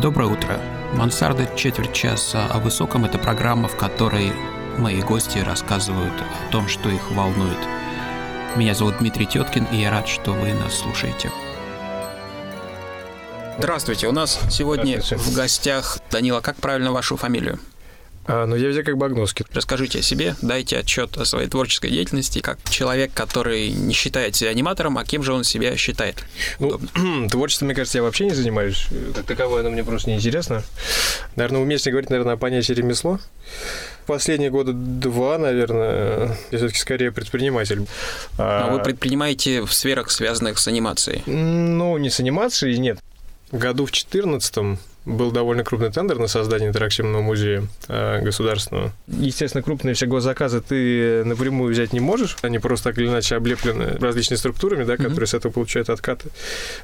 Доброе утро. Мансарда четверть часа о высоком – это программа, в которой мои гости рассказывают о том, что их волнует. Меня зовут Дмитрий Теткин, и я рад, что вы нас слушаете. Здравствуйте, у нас сегодня в гостях Данила. Как правильно вашу фамилию? А, ну, я везде как Багновский. Расскажите о себе, дайте отчет о своей творческой деятельности, как человек, который не считает себя аниматором, а кем же он себя считает? Ну, творчеством, мне кажется, я вообще не занимаюсь. Как таковое оно мне просто не интересно. Наверное, уместнее говорить, наверное, о понятии ремесло. Последние года два, наверное, я все-таки скорее предприниматель. А, а вы предпринимаете в сферах, связанных с анимацией? Ну, не с анимацией, нет. Году в 2014 был довольно крупный тендер на создание интерактивного музея э, государственного. Естественно, крупные все госзаказы ты напрямую взять не можешь. Они просто так или иначе облеплены различными структурами, да, которые mm-hmm. с этого получают откаты.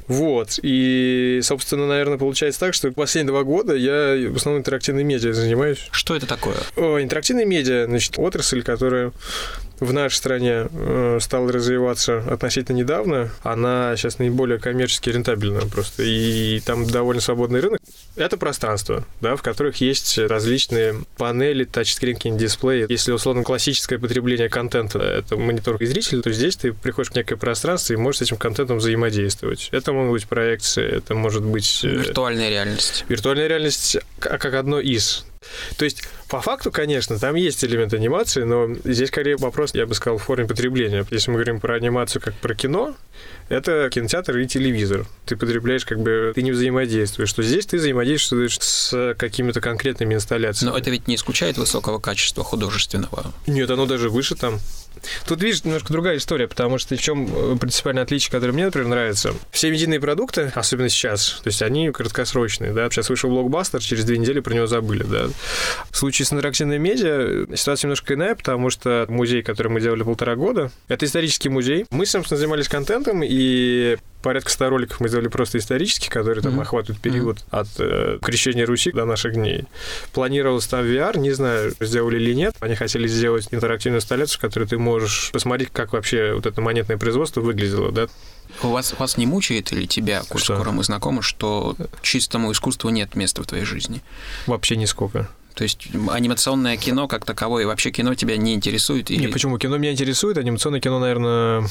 Вот. И, собственно, наверное, получается так, что последние два года я в основном интерактивной медиа занимаюсь. Что это такое? О, интерактивные медиа, значит, отрасль, которая в нашей стране э, стала развиваться относительно недавно, она сейчас наиболее коммерчески рентабельна просто. И там довольно свободный рынок. Это пространство, да, в которых есть различные панели, тачскринки, дисплеи. Если, условно, классическое потребление контента — это монитор и зритель, то здесь ты приходишь в некое пространство и можешь с этим контентом взаимодействовать. Это могут быть проекции, это может быть... Э, Виртуальная реальность. Виртуальная реальность как одно из. То есть, по факту, конечно, там есть элемент анимации, но здесь скорее вопрос, я бы сказал, в форме потребления. Если мы говорим про анимацию как про кино, это кинотеатр и телевизор. Ты потребляешь, как бы, ты не взаимодействуешь. Что здесь ты взаимодействуешь с какими-то конкретными инсталляциями. Но это ведь не исключает высокого качества художественного. Нет, оно даже выше там. Тут, видишь, немножко другая история, потому что в чем э, принципиальное отличие, которое мне, например, нравится. Все медийные продукты, особенно сейчас, то есть они краткосрочные, да, сейчас вышел блокбастер, через две недели про него забыли, да. В случае с интерактивной медиа ситуация немножко иная, потому что музей, который мы делали полтора года, это исторический музей. Мы, собственно, занимались контентом, и порядка 100 роликов мы сделали просто исторических, которые там mm-hmm. охватывают период mm-hmm. от э, крещения Руси до наших дней. Планировалось там VR, не знаю, сделали или нет. Они хотели сделать интерактивную инсталляцию, в которой ты можешь посмотреть, как вообще вот это монетное производство выглядело, да. У вас, вас не мучает или тебя, коль скоро мы знакомы, что чистому искусству нет места в твоей жизни? Вообще нисколько. То есть анимационное кино как таковое, вообще кино тебя не интересует? Или... Не, почему? Кино меня интересует, анимационное кино, наверное,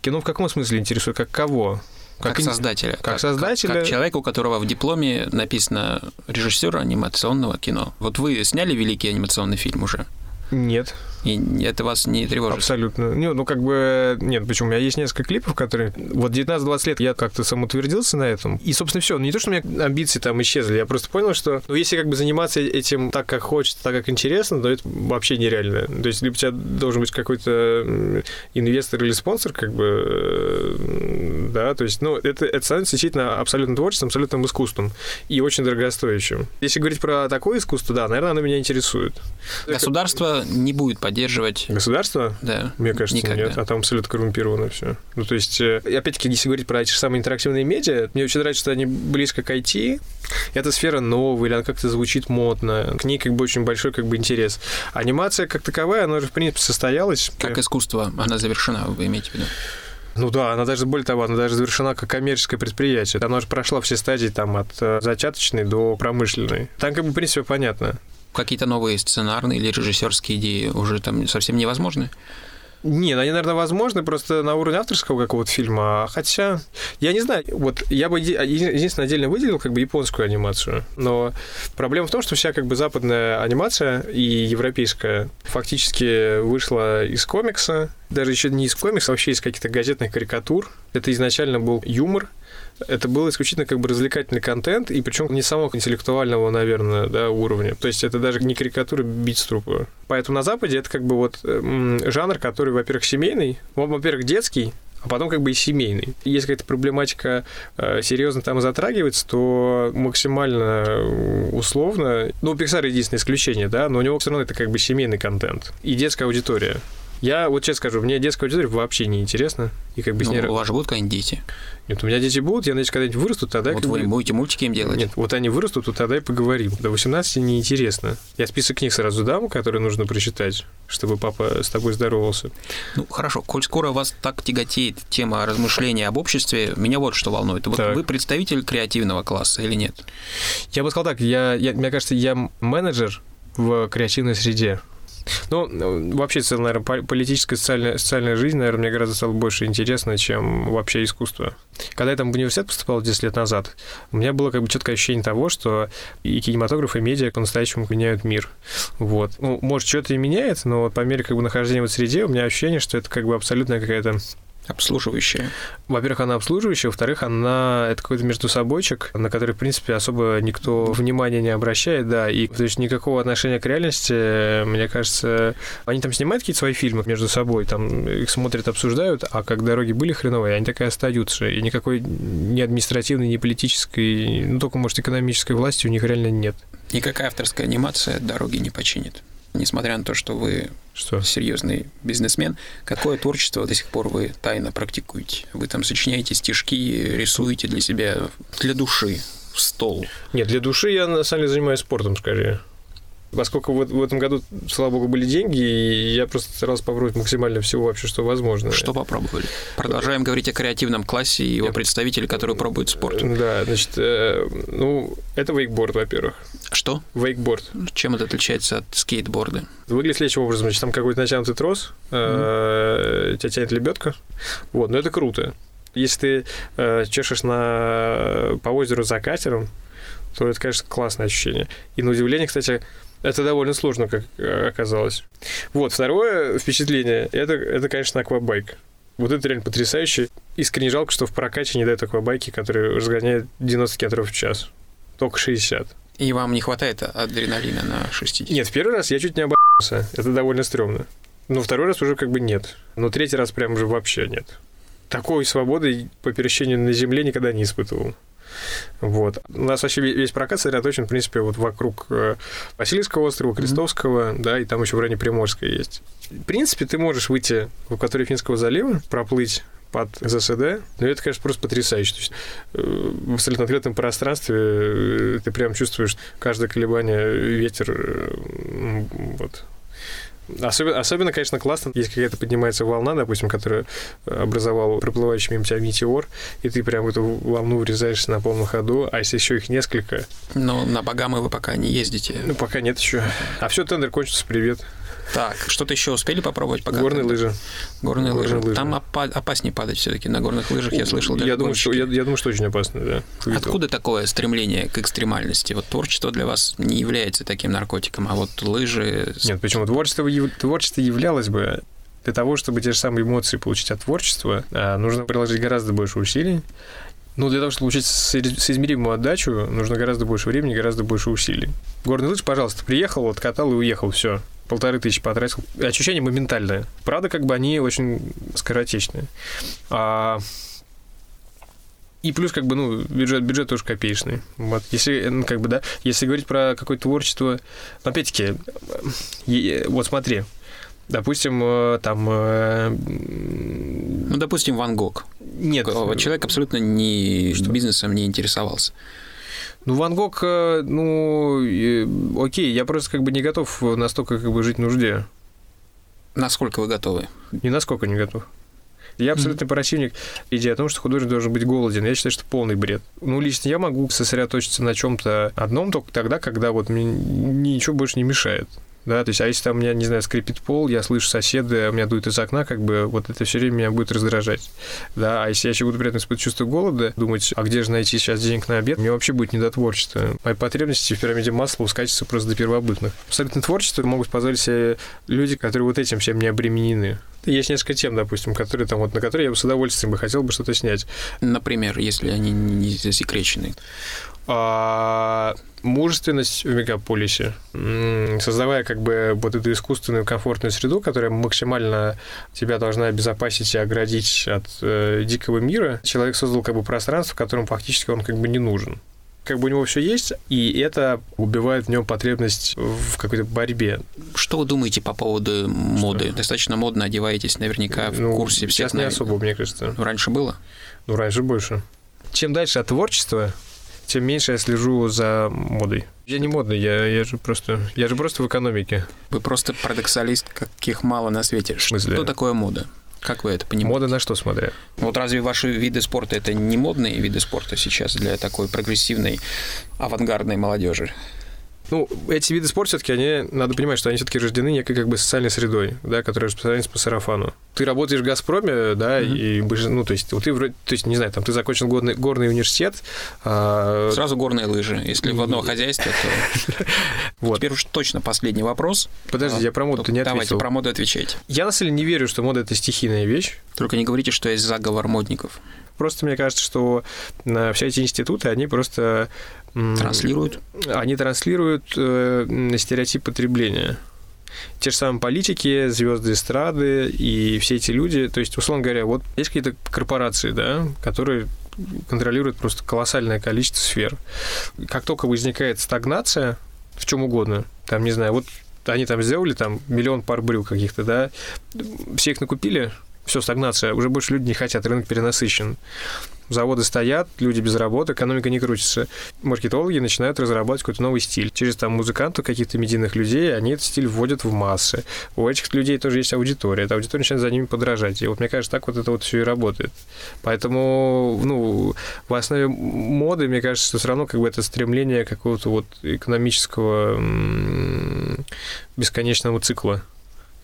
Кино в каком смысле интересует? Как кого? Как, как создателя. Как, как создателя. Как, как человека, у которого в дипломе написано режиссер анимационного кино. Вот вы сняли великий анимационный фильм уже? Нет. И это вас не тревожит? Абсолютно. Ну, ну, как бы, нет, почему? У меня есть несколько клипов, которые... Вот 19-20 лет я как-то самоутвердился на этом. И, собственно, все. Не то, что у меня амбиции там исчезли, я просто понял, что, ну, если как бы заниматься этим так, как хочется, так, как интересно, то это вообще нереально. То есть, либо у тебя должен быть какой-то инвестор или спонсор, как бы, э, да, то есть, ну, это, это становится действительно абсолютно творчеством, абсолютным искусством и очень дорогостоящим. Если говорить про такое искусство, да, наверное, оно меня интересует. Государство не будет поддерживать... Государство? Да. Мне кажется, Никогда. нет. А там абсолютно коррумпировано все. Ну, то есть, э, опять-таки, если говорить про эти же самые интерактивные медиа, мне очень нравится, что они близко к IT. Эта сфера новая, или она как-то звучит модно. К ней как бы очень большой как бы интерес. Анимация как таковая, она же, в принципе, состоялась. Как искусство, она завершена, вы имеете в виду? Ну да, она даже, более того, она даже завершена как коммерческое предприятие. Она уже прошла все стадии там от э, зачаточной до промышленной. Там как бы, в принципе, понятно какие-то новые сценарные или режиссерские идеи уже там совсем невозможны? Нет, они, наверное, возможны просто на уровне авторского какого-то фильма. Хотя, я не знаю, вот я бы единственное отдельно выделил как бы японскую анимацию. Но проблема в том, что вся как бы западная анимация и европейская фактически вышла из комикса. Даже еще не из комикса, а вообще из каких-то газетных карикатур. Это изначально был юмор, это был исключительно как бы развлекательный контент, и причем не самого интеллектуального, наверное, да, уровня. То есть это даже не карикатура битструпа. Поэтому на Западе это как бы вот жанр, который, во-первых, семейный, во-первых, детский, а потом как бы и семейный. Если какая-то проблематика э, серьезно там затрагивается, то максимально э, условно, ну, у Pixar единственное исключение, да, но у него все равно это как бы семейный контент и детская аудитория. Я вот честно скажу, мне детская аудитория вообще не интересно. И как бы ну, с ней... у вас же будут какие-нибудь дети? Нет, у меня дети будут, я надеюсь, когда-нибудь вырастут, тогда... Вот вы бы... будете мультики им делать? Нет, вот они вырастут, то тогда и поговорим. До 18 неинтересно. Я список книг сразу дам, которые нужно прочитать, чтобы папа с тобой здоровался. Ну, хорошо. Коль скоро вас так тяготеет тема размышления об обществе, меня вот что волнует. Вот Так. вы представитель креативного класса или нет? Я бы сказал так, я, я, мне кажется, я менеджер в креативной среде. Ну, вообще, наверное, по- политическая социальная, социальная жизнь, наверное, мне гораздо стало больше интересно, чем вообще искусство. Когда я там в университет поступал 10 лет назад, у меня было как бы четкое ощущение того, что и кинематограф, и медиа по-настоящему меняют мир. Вот. Ну, может, что-то и меняет, но по мере как бы нахождения в среде у меня ощущение, что это как бы абсолютная какая-то Обслуживающие. во-первых, она обслуживающая, во-вторых, она это какой-то между собойчик, на который, в принципе, особо никто внимания не обращает, да, и то есть никакого отношения к реальности, мне кажется, они там снимают какие-то свои фильмы между собой, там их смотрят, обсуждают, а как дороги были хреновые, они так и остаются, и никакой ни административной, ни политической, ну только, может, экономической власти у них реально нет. Никакая авторская анимация дороги не починит. Несмотря на то, что вы Что? серьезный бизнесмен, какое творчество до сих пор вы тайно практикуете? Вы там сочиняете стишки, рисуете для себя, для души, в стол. Нет, для души я на самом деле занимаюсь спортом скорее. Поскольку в, в этом году, слава богу, были деньги, и я просто старался попробовать максимально всего вообще, что возможно. Что попробовали? Продолжаем говорить о креативном классе и его представителе, который пробует спорт. Да, значит, э, ну, это вейкборд, во-первых. Что? Вейкборд. Чем это отличается от скейтборда? Выглядит следующим образом. Значит, там какой-то натянутый трос, э, тебя тянет лебедка. Вот, но это круто. Если ты э, чешешь на, по озеру за катером, то это, конечно, классное ощущение. И на удивление, кстати, это довольно сложно, как э, оказалось. Вот, второе впечатление, это, это, конечно, аквабайк. Вот это реально потрясающе. Искренне жалко, что в прокате не дают аквабайки, которые разгоняют 90 км в час. Только 60. И вам не хватает адреналина на 60? Нет, в первый раз я чуть не обосрался. Это довольно стрёмно. Но второй раз уже как бы нет. Но третий раз прям уже вообще нет. Такой свободы по перемещению на земле никогда не испытывал. Вот. У нас вообще ве- весь прокат сосредоточен, в принципе, вот вокруг э, Васильевского острова, Крестовского, да, и там еще в районе Приморска есть. В принципе, ты можешь выйти в акваторию Финского залива, проплыть под ЗСД, но это, конечно, просто потрясающе. То есть, э, в абсолютно открытом пространстве э, ты прям чувствуешь каждое колебание, ветер, вот, Особенно, особенно, конечно, классно, если какая-то поднимается волна, допустим, которая образовал проплывающий мимо тебя метеор, и ты прям в эту волну врезаешься на полном ходу, а если еще их несколько, Но на Багамы вы пока не ездите. ну, пока нет еще. А все, тендер кончится, привет. Так, что-то еще успели попробовать пока? Горные лыжи. Горные, Горные лыжи. лыжи. Там опа- опаснее падать все-таки на горных лыжах, я слышал. Я думаю, что, я, я думаю, что очень опасно, да. Видел. Откуда такое стремление к экстремальности? Вот творчество для вас не является таким наркотиком, а вот лыжи... Нет, почему? Творчество, творчество являлось бы для того, чтобы те же самые эмоции получить от творчества, а, нужно приложить гораздо больше усилий. Ну, для того, чтобы получить сои- соизмеримую отдачу, нужно гораздо больше времени, гораздо больше усилий. Горный лыж, пожалуйста, приехал, откатал и уехал, все. Полторы тысячи потратил. Ощущение моментальное. Правда, как бы они очень скоротечные. А, и плюс, как бы, ну, бюджет, бюджет тоже копеечный. Вот, если, ну, как бы, да, если говорить про какое-то творчество, но опять-таки, вот смотри, допустим, э, там... э, Ну, допустим, Ван Гог. Нет. Человек абсолютно не Что? бизнесом не интересовался. Ну, Ван Гог, э, ну, э, окей, я просто как бы не готов настолько как бы жить в нужде. Насколько вы готовы? Ни насколько не готов. Я абсолютно противник идеи о том, что художник должен быть голоден. Я считаю, что полный бред. Ну, лично я могу сосредоточиться на чем-то одном только тогда, когда вот мне ничего больше не мешает. Да, то есть, а если там у меня, не знаю, скрипит пол, я слышу соседа, у меня дует из окна, как бы вот это все время меня будет раздражать. Да, а если я еще буду при этом испытывать чувство голода, думать, а где же найти сейчас денег на обед, мне вообще будет не до творчества. Мои потребности в пирамиде масла ускачутся просто до первобытных. Абсолютно творчество могут позволить себе люди, которые вот этим всем не обременены. Есть несколько тем, допустим, которые там вот на которые я бы с удовольствием бы хотел бы что-то снять. Например, если они не засекречены. А, мужественность в мегаполисе, создавая как бы вот эту искусственную комфортную среду, которая максимально тебя должна обезопасить и оградить от э, дикого мира, человек создал как бы пространство, в котором фактически он как бы не нужен. как бы у него все есть, и это убивает в нем потребность в какой-то борьбе. Что вы думаете по поводу моды? Что? Достаточно модно одеваетесь, наверняка в ну, курсе всех. Сейчас не особо, мне кажется. Раньше было? Ну, раньше больше. Чем дальше от творчества, тем меньше я слежу за модой. Я не модный, я, я же просто я же просто в экономике. Вы просто парадоксалист, каких мало на свете. Что такое мода? Как вы это понимаете? Мода на что смотря? Вот разве ваши виды спорта это не модные виды спорта сейчас для такой прогрессивной авангардной молодежи? Ну, эти виды спорта все-таки, они, надо понимать, что они все-таки рождены некой как бы социальной средой, да, которая распространяется по сарафану. Ты работаешь в «Газпроме», да, mm-hmm. и, ну, то есть, вот ты вроде, то есть, не знаю, там, ты закончил горный, горный университет. А... Сразу горные лыжи. Если в одно хозяйство, то... Вот. Теперь уж точно последний вопрос. Подожди, я про моду не ответил. Давайте про моду отвечайте. Я, на самом деле, не верю, что мода – это стихийная вещь. Только не говорите, что есть заговор модников. Просто мне кажется, что все эти институты, они просто Транслируют? Они транслируют э, стереотип потребления. Те же самые политики, звезды эстрады и все эти люди, то есть, условно говоря, вот есть какие-то корпорации, да, которые контролируют просто колоссальное количество сфер. Как только возникает стагнация в чем угодно, там, не знаю, вот они там сделали там миллион пар брюк каких-то, да, все их накупили, все, стагнация, уже больше люди не хотят, рынок перенасыщен заводы стоят, люди без работы, экономика не крутится. Маркетологи начинают разрабатывать какой-то новый стиль. Через там музыкантов, каких-то медийных людей, они этот стиль вводят в массы. У этих людей тоже есть аудитория. Эта аудитория начинает за ними подражать. И вот мне кажется, так вот это вот все и работает. Поэтому, ну, в основе моды, мне кажется, что все равно как бы это стремление какого-то вот экономического бесконечного цикла,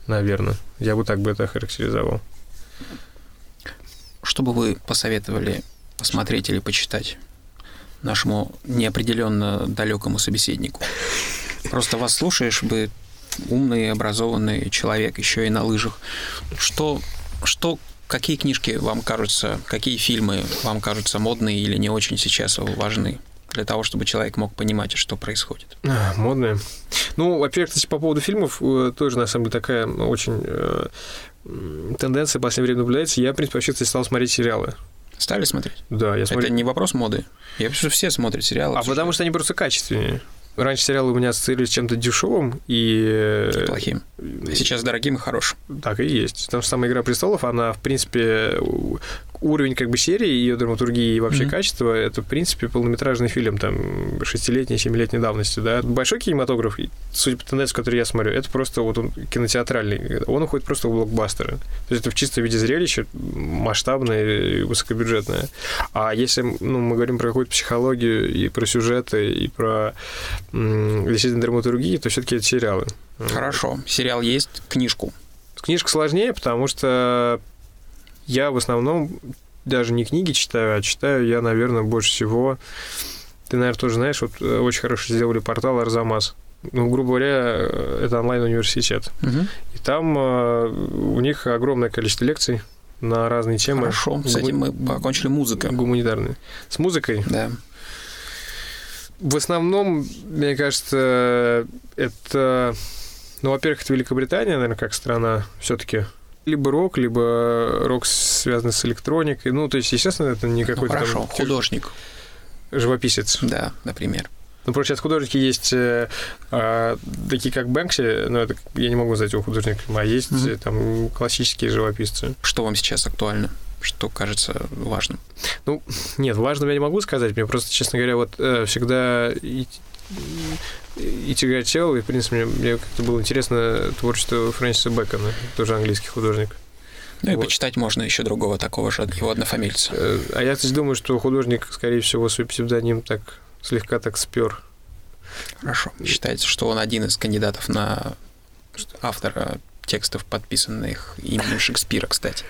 наверное. Я бы так бы это характеризовал. Что бы вы посоветовали посмотреть или почитать нашему неопределенно далекому собеседнику. Просто вас слушаешь, бы умный, образованный человек, еще и на лыжах. Что, что, какие книжки вам кажутся, какие фильмы вам кажутся модные или не очень сейчас важны? для того, чтобы человек мог понимать, что происходит. А, модные. Ну, во-первых, кстати, по поводу фильмов, э, тоже, на самом деле, такая очень э, тенденция в последнее время наблюдается. Я, в принципе, вообще стал смотреть сериалы. Стали смотреть? Да, я смотрю. Это не вопрос моды. Я пишу, все смотрят сериалы. А потому что они просто качественнее. Раньше сериалы у меня ассоциировались с чем-то дешевым и... и... Плохим. Сейчас дорогим и хорошим. Так и есть. Потому что самая «Игра престолов», она, в принципе, уровень как бы серии, ее драматургии и вообще mm-hmm. качество, это, в принципе, полнометражный фильм, там, шестилетней, семилетней давности, да. Большой кинематограф, судя по тенденции, который я смотрю, это просто вот он кинотеатральный, он уходит просто в блокбастеры. То есть это в чистом виде зрелище, масштабное и высокобюджетное. А если ну, мы говорим про какую-то психологию и про сюжеты, и про действительно драматургию, то все-таки это сериалы. Хорошо. Сериал есть, книжку. Книжка сложнее, потому что я в основном даже не книги читаю, а читаю я, наверное, больше всего... Ты, наверное, тоже знаешь, вот э, очень хорошо сделали портал Арзамас. Ну, грубо говоря, э, это онлайн-университет. Угу. И там э, у них огромное количество лекций на разные темы. Хорошо, с этим мы покончили музыка. Гуманитарные. С музыкой? Да. В основном, мне кажется, это... Ну, во-первых, это Великобритания, наверное, как страна все-таки либо рок, либо рок, связанный с электроникой. Ну, то есть, естественно, это не какой-то... Ну, хорошо, там... художник. Живописец. Да, например. Ну, просто сейчас художники есть э, э, такие, как Бэнкси, но это, я не могу назвать его художником, а есть mm-hmm. там классические живописцы. Что вам сейчас актуально? Что кажется важным? Ну, нет, важным я не могу сказать. Мне просто, честно говоря, вот э, всегда и, и тяготел, и, в принципе, мне, мне как-то было интересно творчество Фрэнсиса Бэкона, тоже английский художник. Ну и вот. почитать можно еще другого такого же, его однофамильца. Э, а я, кстати, думаю, что художник, скорее всего, свой псевдоним так слегка так спер. Хорошо. Считается, что он один из кандидатов на автора текстов, подписанных именем Шекспира, кстати.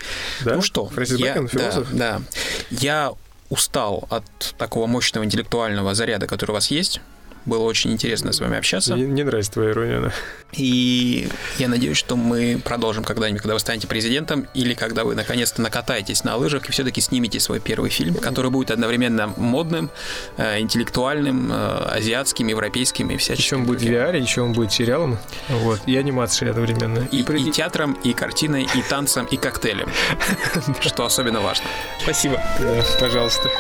Да? Ну что, Фрэнсис я, Бэкон, философ? Да, да. Я устал от такого мощного интеллектуального заряда, который у вас есть. Было очень интересно с вами общаться. Мне не нравится твоя ирония, да. И я надеюсь, что мы продолжим когда-нибудь, когда вы станете президентом, или когда вы наконец-то накатаетесь на лыжах и все-таки снимете свой первый фильм, который будет одновременно модным, э, интеллектуальным, э, азиатским, европейским и всяческим. Еще он будет в VR, еще он будет сериалом, вот, и анимацией одновременно. И, и, и театром, и картиной, и танцем, и коктейлем, что особенно важно. Спасибо. Пожалуйста.